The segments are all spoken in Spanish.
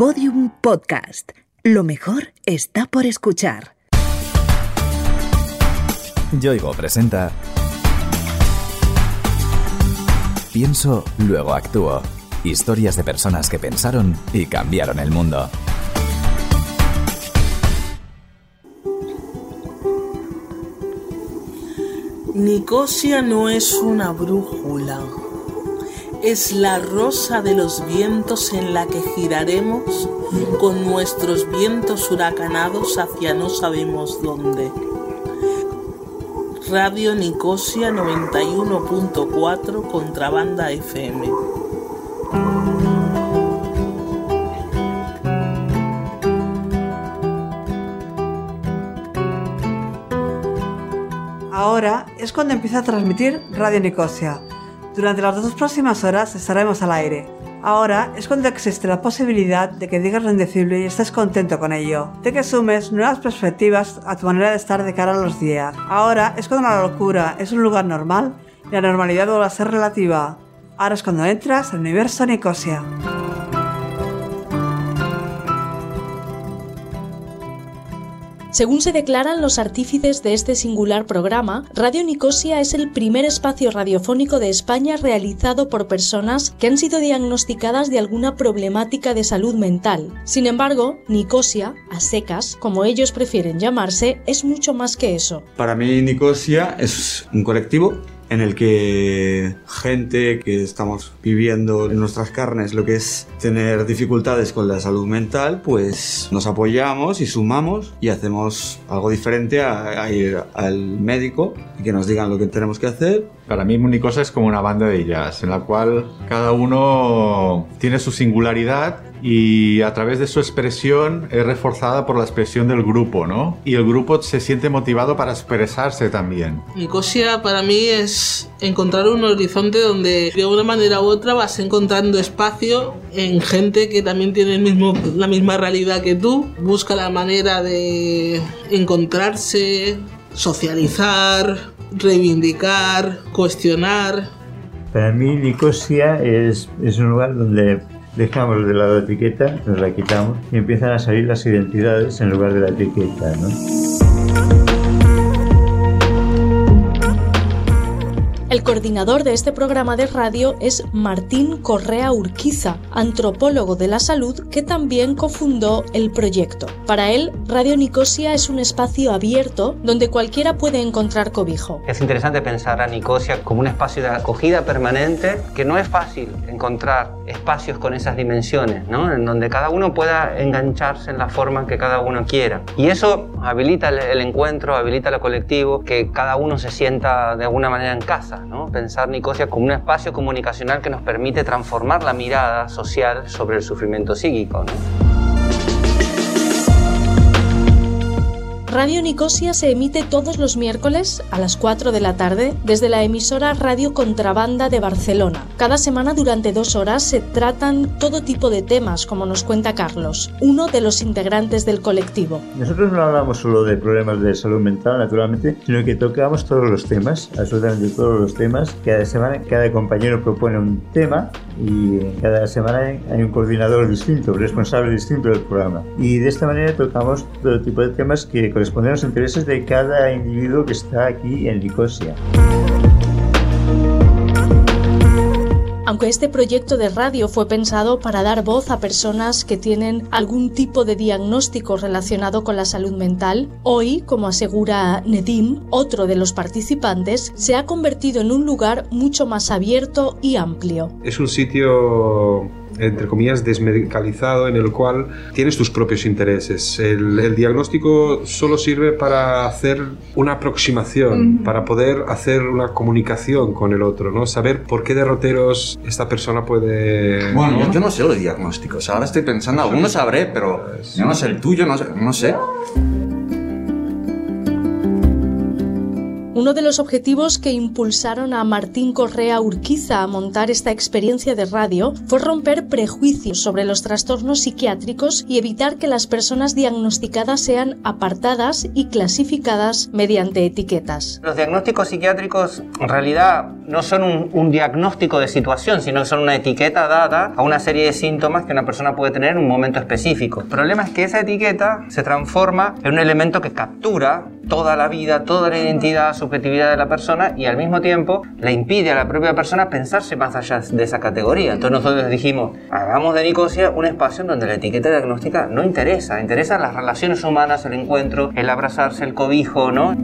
Podium Podcast. Lo mejor está por escuchar. Yoigo presenta Pienso, luego actúo. Historias de personas que pensaron y cambiaron el mundo. Nicosia no es una brújula, es la rosa de los vientos en la que giraremos con nuestros vientos huracanados hacia no sabemos dónde. Radio Nicosia 91.4 Contrabanda FM. Ahora es cuando empieza a transmitir Radio Nicosia. Durante las dos próximas horas estaremos al aire. Ahora es cuando existe la posibilidad de que digas lo indecible y estés contento con ello, de que sumes nuevas perspectivas a tu manera de estar de cara a los días. Ahora es cuando la locura es un lugar normal y la normalidad vuelve a ser relativa. Ahora es cuando entras al universo Nicosia. Según se declaran los artífices de este singular programa, Radio Nicosia es el primer espacio radiofónico de España realizado por personas que han sido diagnosticadas de alguna problemática de salud mental. Sin embargo, Nicosia, a secas, como ellos prefieren llamarse, es mucho más que eso. Para mí Nicosia es un colectivo en el que gente que estamos viviendo en nuestras carnes lo que es tener dificultades con la salud mental, pues nos apoyamos y sumamos y hacemos algo diferente a, ir al médico y que nos digan lo que tenemos que hacer. Para mí Municosa es como una banda de jazz en la cual cada uno tiene su singularidad y a través de su expresión es reforzada por la expresión del grupo, ¿no? Y el grupo se siente motivado para expresarse también. Nicosia para mí es encontrar un horizonte donde de una manera u otra vas encontrando espacio en gente que también tiene el mismo, la misma realidad que tú, busca la manera de encontrarse, socializar, reivindicar, cuestionar. Para mí Nicosia es, es un lugar donde dejamos de lado la etiqueta, nos la quitamos y empiezan a salir las identidades en lugar de la etiqueta. ¿no? El coordinador de este programa de radio es Martín Correa Urquiza, antropólogo de la salud que también cofundó el proyecto. Para él, Radio Nicosia es un espacio abierto donde cualquiera puede encontrar cobijo. Es interesante pensar a Nicosia como un espacio de acogida permanente que no es fácil encontrar espacios con esas dimensiones, ¿no? en donde cada uno pueda engancharse en la forma que cada uno quiera. Y eso habilita el, encuentro, habilita lo colectivo, que cada uno se sienta de alguna manera en casa. ¿No? Pensar Nicosia como un espacio comunicacional que nos permite transformar la mirada social sobre el sufrimiento psíquico. Radio Nicosia se emite todos los miércoles a las 4 de la tarde desde la emisora Radio Contrabanda de Barcelona. Cada semana durante dos horas se tratan todo tipo de temas, como nos cuenta Carlos, uno de los integrantes del colectivo. Nosotros no hablamos solo de problemas de salud mental, naturalmente, sino que tocamos todos los temas, absolutamente todos los temas. Cada semana cada compañero propone un tema y cada semana hay un coordinador distinto, responsable distinto del programa. Y de esta manera tocamos todo tipo de temas que corresponden a los intereses de cada individuo que está aquí en Nicosia. Aunque este proyecto de radio fue pensado para dar voz a personas que tienen algún tipo de diagnóstico relacionado con la salud mental, hoy, como asegura Nedim, otro de los participantes, se ha convertido en un lugar mucho más abierto y amplio. Es un sitio entre comillas, desmedicalizado en el cual tienes tus propios intereses. El, el diagnóstico solo sirve para hacer una aproximación, para poder hacer una comunicación con el otro, ¿no? Saber por qué derroteros esta persona puede... Bueno, yo no sé los diagnósticos, ahora estoy pensando, algunos sabré, pero yo no sé el tuyo, no sé. No sé. Uno de los objetivos que impulsaron a Martín Correa Urquiza a montar esta experiencia de radio fue romper prejuicios sobre los trastornos psiquiátricos y evitar que las personas diagnosticadas sean apartadas y clasificadas mediante etiquetas. Los diagnósticos psiquiátricos en realidad no son un, diagnóstico de situación, sino que son una etiqueta dada a una serie de síntomas que una persona puede tener en un momento específico. El problema es que esa etiqueta se transforma en un elemento que captura toda la vida, toda la identidad, subjetividad de la persona y al mismo tiempo le impide a la propia persona pensarse más allá de esa categoría. Entonces nosotros dijimos, hagamos de Nicosia un espacio en donde la etiqueta diagnóstica no interesa, interesan las relaciones humanas, el encuentro, el abrazarse, el cobijo, ¿no?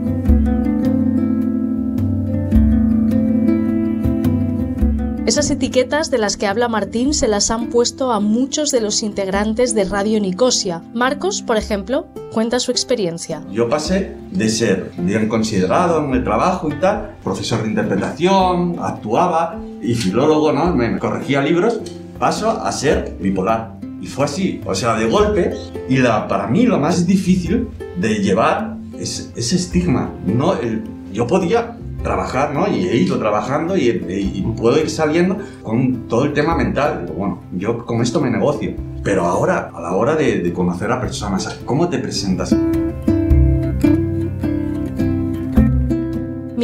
Esas etiquetas de las que habla Martín se las han puesto a muchos de los integrantes de Radio Nicosia. Marcos, por ejemplo, cuenta su experiencia. Yo pasé de ser bien considerado en el trabajo y tal, profesor de interpretación, actuaba y filólogo, ¿no? Me corregía libros, paso a ser bipolar. Y fue así, o sea, de golpe. Y la, para mí lo más difícil de llevar es ese estigma. No, yo podía trabajar, ¿no? Y he ido trabajando y, y, puedo ir saliendo con todo el tema mental. Digo, bueno, yo con esto me negocio. Pero ahora, a la hora de, de conocer a personas, ¿cómo te presentas?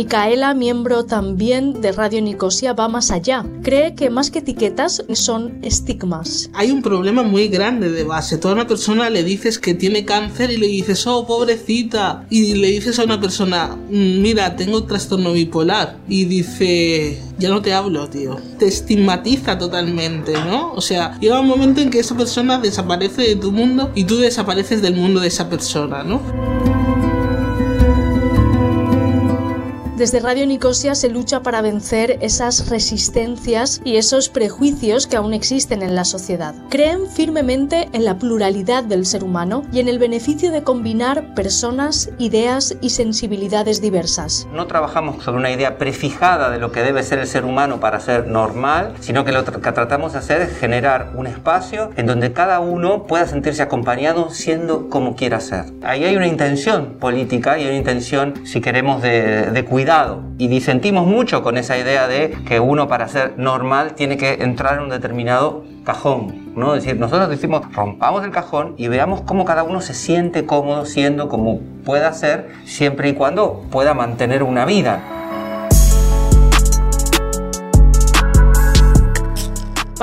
Micaela, miembro también de Radio Nicosia, va más allá. Cree que más que etiquetas son estigmas. Hay un problema muy grande de base. Toda una persona le dices que tiene cáncer y le dices, oh, pobrecita. Y le dices a una persona, mira, tengo trastorno bipolar. Y dice, ya no te hablo, tío. Te estigmatiza totalmente, ¿no? O sea, llega un momento en que esa persona desaparece de tu mundo y tú desapareces del mundo de esa persona, ¿no? Desde Radio Nicosia se lucha para vencer esas resistencias y esos prejuicios que aún existen en la sociedad. Creen firmemente en la pluralidad del ser humano y en el beneficio de combinar personas, ideas y sensibilidades diversas. No trabajamos sobre una idea prefijada de lo que debe ser el ser humano para ser normal, sino que lo que tratamos de hacer es generar un espacio en donde cada uno pueda sentirse acompañado siendo como quiera ser. Ahí hay una intención política y una intención, si queremos, de, de cuidar y disentimos mucho con esa idea de que uno para ser normal tiene que entrar en un determinado cajón. ¿no? Es decir, nosotros decimos, rompamos el cajón y veamos cómo cada uno se siente cómodo siendo como pueda ser, siempre y cuando pueda mantener una vida.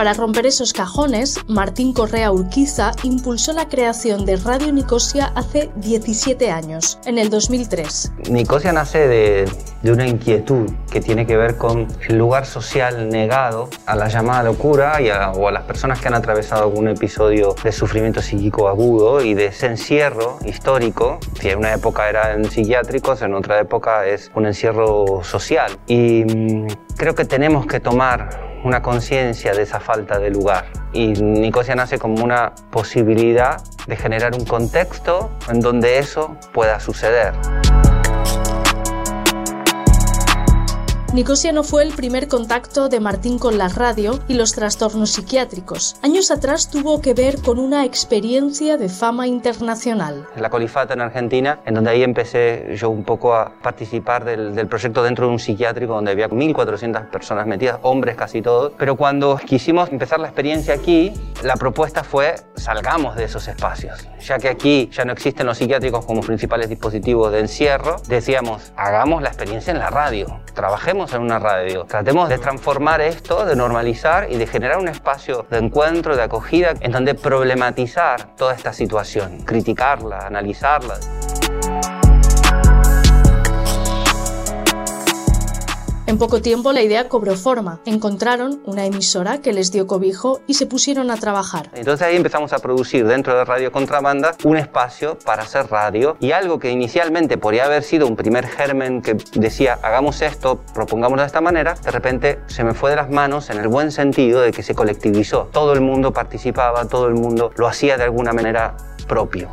Para romper esos cajones, Martín Correa Urquiza impulsó la creación de Radio Nicosia hace 17 años, en el 2003. Nicosia nace de, de, una inquietud que tiene que ver con el lugar social negado a la llamada locura y a, o a las personas que han atravesado algún episodio de sufrimiento psíquico agudo y de ese encierro histórico, que en una época eran psiquiátricos, en otra época es un encierro social. Y mmm, creo que tenemos que tomar una conciencia de esa falta de lugar. Y Nicosia nace como una posibilidad de generar un contexto en donde eso pueda suceder. Nicosia no fue el primer contacto de Martín con la radio y los trastornos psiquiátricos. Años atrás tuvo que ver con una experiencia de fama internacional. La Colifata en Argentina, en donde ahí empecé yo un poco a participar del, del proyecto dentro de un psiquiátrico donde había 1.400 personas metidas, hombres casi todos. Pero cuando quisimos empezar la experiencia aquí, la propuesta fue salgamos de esos espacios. Ya que aquí ya no existen los psiquiátricos como principales dispositivos de encierro, decíamos, hagamos la experiencia en la radio, trabajemos en una radio. Tratemos de transformar esto, de normalizar y de generar un espacio de encuentro, de acogida, en donde problematizar toda esta situación, criticarla, analizarla. En poco tiempo la idea cobró forma. Encontraron una emisora que les dio cobijo y se pusieron a trabajar. Entonces ahí empezamos a producir dentro de Radio Contrabanda un espacio para hacer radio y algo que inicialmente podría haber sido un primer germen que decía hagamos esto, propongámoslo de esta manera, de repente se me fue de las manos en el buen sentido de que se colectivizó. Todo el mundo participaba, todo el mundo lo hacía de alguna manera propio.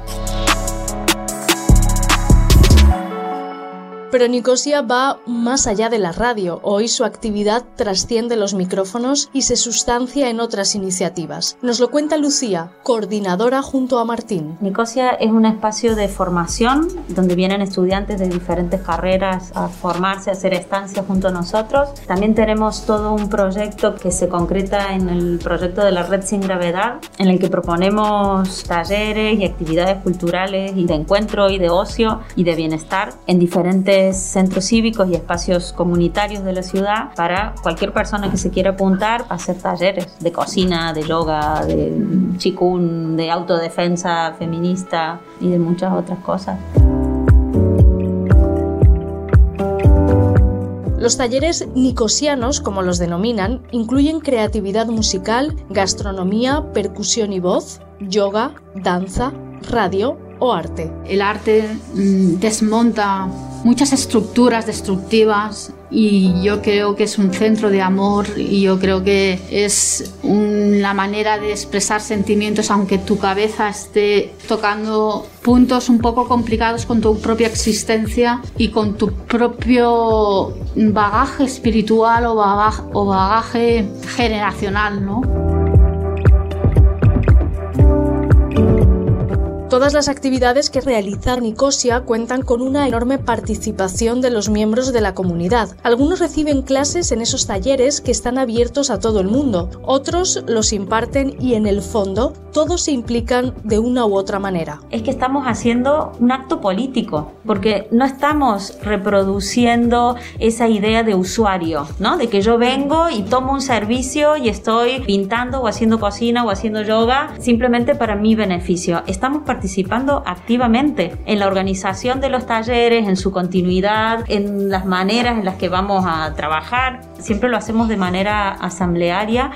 Pero Nicosia va más allá de la radio. Hoy su actividad trasciende los micrófonos y se sustancia en otras iniciativas. Nos lo cuenta Lucía, coordinadora junto a Martín. Nicosia es un espacio de formación donde vienen estudiantes de diferentes carreras a formarse, a hacer estancias junto a nosotros. También tenemos todo un proyecto que se concreta en el proyecto de la Red Sin Gravedad, en el que proponemos talleres y actividades culturales y de encuentro y de ocio y de bienestar en diferentes centros cívicos y espacios comunitarios de la ciudad para cualquier persona que se quiera apuntar a hacer talleres de cocina, de yoga, de chikun, de autodefensa feminista y de muchas otras cosas. Los talleres nicosianos, como los denominan, incluyen creatividad musical, gastronomía, percusión y voz, yoga, danza, radio o arte. El arte mm, desmonta muchas estructuras destructivas y yo creo que es un centro de amor y yo creo que es la manera de expresar sentimientos aunque tu cabeza esté tocando puntos un poco complicados con tu propia existencia y con tu propio bagaje espiritual o bagaje generacional, ¿no? Todas las actividades que realiza Nicosia cuentan con una enorme participación de los miembros de la comunidad. Algunos reciben clases en esos talleres que están abiertos a todo el mundo, otros los imparten y en el fondo todos se implican de una u otra manera. Es que estamos haciendo un acto político, porque no estamos reproduciendo esa idea de usuario, ¿no? De que yo vengo y tomo un servicio y estoy pintando o haciendo cocina o haciendo yoga simplemente para mi beneficio. Estamos activamente en la organización de los talleres, en su continuidad, en las maneras en las que vamos a trabajar. Siempre lo hacemos de manera asamblearia.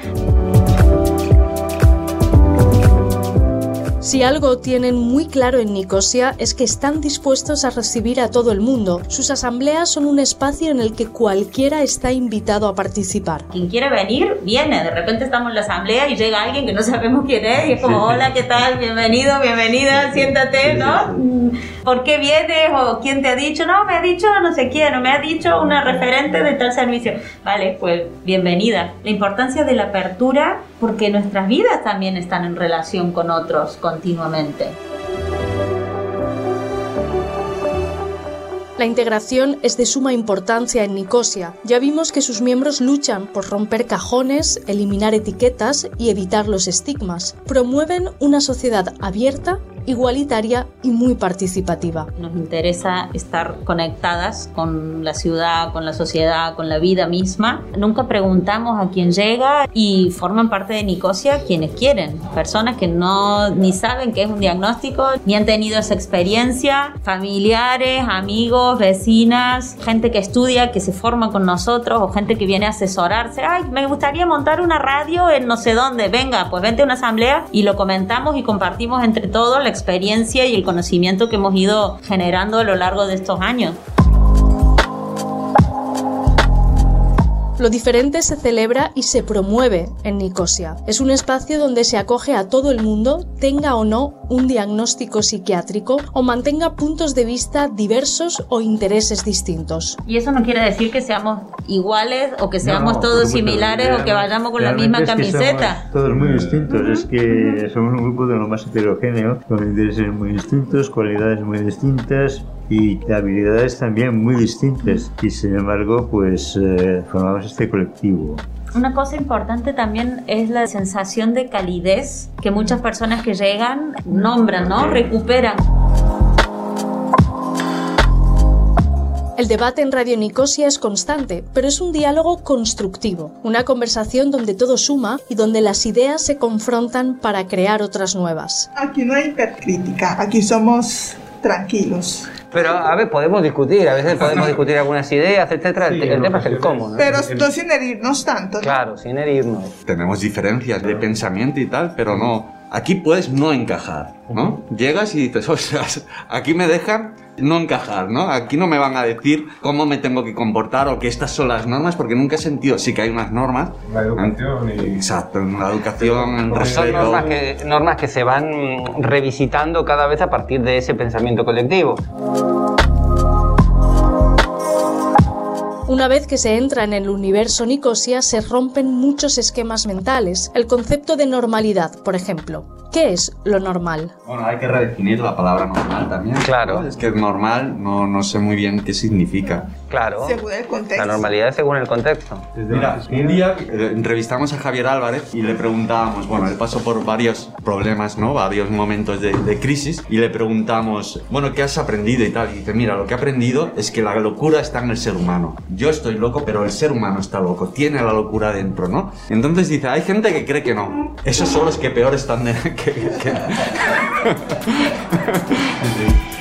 Si algo tienen muy claro en Nicosia es que están dispuestos a recibir a todo el mundo. Sus asambleas son un espacio en el que cualquiera está invitado a participar. Quien quiere venir, viene. De repente estamos en la asamblea y llega alguien que no sabemos quién es y es como, hola, ¿qué tal? Bienvenido, bienvenida, siéntate, ¿no? ¿Por qué vienes? ¿O quién te ha dicho? No, me ha dicho no sé quién, o me ha dicho una referente de tal servicio. Vale, pues bienvenida. La importancia de la apertura porque nuestras vidas también están en relación con otros, continuamente. La integración es de suma importancia en Nicosia. Ya vimos que sus miembros luchan por romper cajones, eliminar etiquetas y evitar los estigmas. Promueven una sociedad abierta igualitaria y muy participativa. Nos interesa estar conectadas con la ciudad, con la sociedad, con la vida misma. Nunca preguntamos a quién llega y forman parte de Nicosia quienes quieren. Personas que no ni saben qué es un diagnóstico, ni han tenido esa experiencia, familiares, amigos, vecinas, gente que estudia, que se forma con nosotros o gente que viene a asesorarse. Ay, me gustaría montar una radio en no sé dónde. Venga, pues vente a una asamblea y lo comentamos y compartimos entre todos experiencia y el conocimiento que hemos ido generando a lo largo de estos años. Lo diferente se celebra y se promueve en Nicosia. Es un espacio donde se acoge a todo el mundo, tenga o no un diagnóstico psiquiátrico o mantenga puntos de vista diversos o intereses distintos. Y eso no quiere decir que seamos iguales o que seamos todos similares o que vayamos con la misma camiseta. todos muy distintos, es que somos un grupo de lo más heterogéneo, con intereses muy distintos, cualidades muy distintas, y habilidades también muy distintas y sin embargo pues eh, formamos este colectivo. Una cosa importante también es la sensación de calidez que muchas personas que llegan nombran, ¿no? Recuperan. El debate en Radio Nicosia es constante, pero es un diálogo constructivo, una conversación donde todo suma y donde las ideas se confrontan para crear otras nuevas. Aquí no hay hipercrítica, aquí somos tranquilos. Pero, a ver, podemos discutir, a veces podemos discutir algunas ideas, etcétera. el, tema es el cómo, ¿no? Pero sin herirnos tanto. Claro, sin herirnos. Tenemos diferencias de pensamiento y tal, pero no. Aquí puedes no encajar, ¿no? Llegas y dices, o sea, aquí me dejan no encajar, ¿no? Aquí no me van a decir cómo me tengo que comportar o que estas son las normas, porque nunca he sentido, sí que hay unas normas. La educación y... Exacto, la educación, el respeto. Son normas que, normas que se van revisitando cada vez a partir de ese pensamiento colectivo. Una vez que se entra en el universo Nicosia, se rompen muchos esquemas mentales. El concepto de normalidad, por ejemplo. ¿Qué es lo normal? Bueno, hay que redefinir la palabra normal también. Claro. Es que normal no, no sé muy bien qué significa. Claro. Según el contexto. La normalidad es según el contexto. Mira, un día eh, entrevistamos a Javier Álvarez y le preguntábamos, bueno, él pasó por varios problemas, ¿no? Varios momentos de, de crisis y le preguntamos, bueno, ¿qué has aprendido y tal? Y dice, mira, lo que he aprendido es que la locura está en el ser humano. Yo estoy loco, pero el ser humano está loco, tiene la locura dentro, ¿no? Entonces dice, hay gente que cree que no. Esos son los que peor están de... que- que-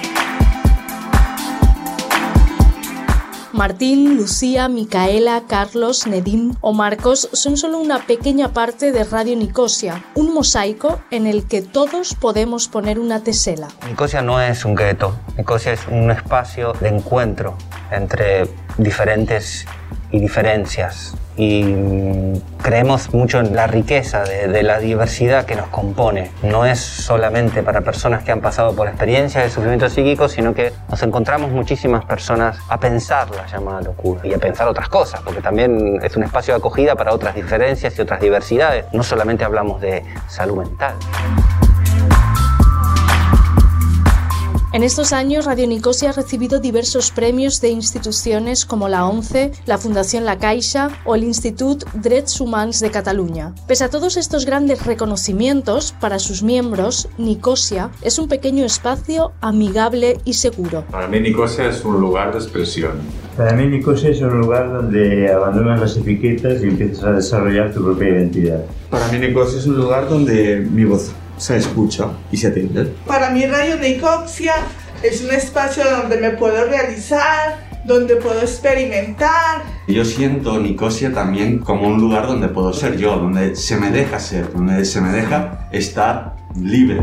Martín, Lucía, Micaela, Carlos, Nedim o Marcos son solo una pequeña parte de Radio Nicosia, un mosaico en el que todos podemos poner una tesela. Nicosia no es un gueto, Nicosia es un espacio de encuentro entre diferentes y diferencias. Y creemos mucho en la riqueza de, de la diversidad que nos compone. No es solamente para personas que han pasado por experiencias de sufrimiento psíquico, sino que nos encontramos muchísimas personas a pensar la llamada locura y a pensar otras cosas, porque también es un espacio de acogida para otras diferencias y otras diversidades. No solamente hablamos de salud mental. En estos años, Radio Nicosia ha recibido diversos premios de instituciones como la ONCE, la Fundación La Caixa o el Institut Drets Humans de Cataluña. Pese a todos estos grandes reconocimientos, para sus miembros, Nicosia es un pequeño espacio amigable y seguro. Para mí Nicosia es un lugar de expresión. Para mí Nicosia es un lugar donde abandonas las etiquetas y empiezas a desarrollar tu propia identidad. Para mí Nicosia es un lugar donde mi voz se escucha y se atiende. Para mí Radio Nicosia es un espacio donde me puedo realizar, donde puedo experimentar. Yo siento Nicosia también como un lugar donde puedo ser yo, donde se me deja ser, donde se me deja estar libre.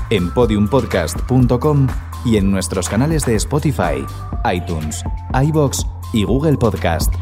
en podiumpodcast.com y en nuestros canales de Spotify, iTunes, iBox y Google Podcast.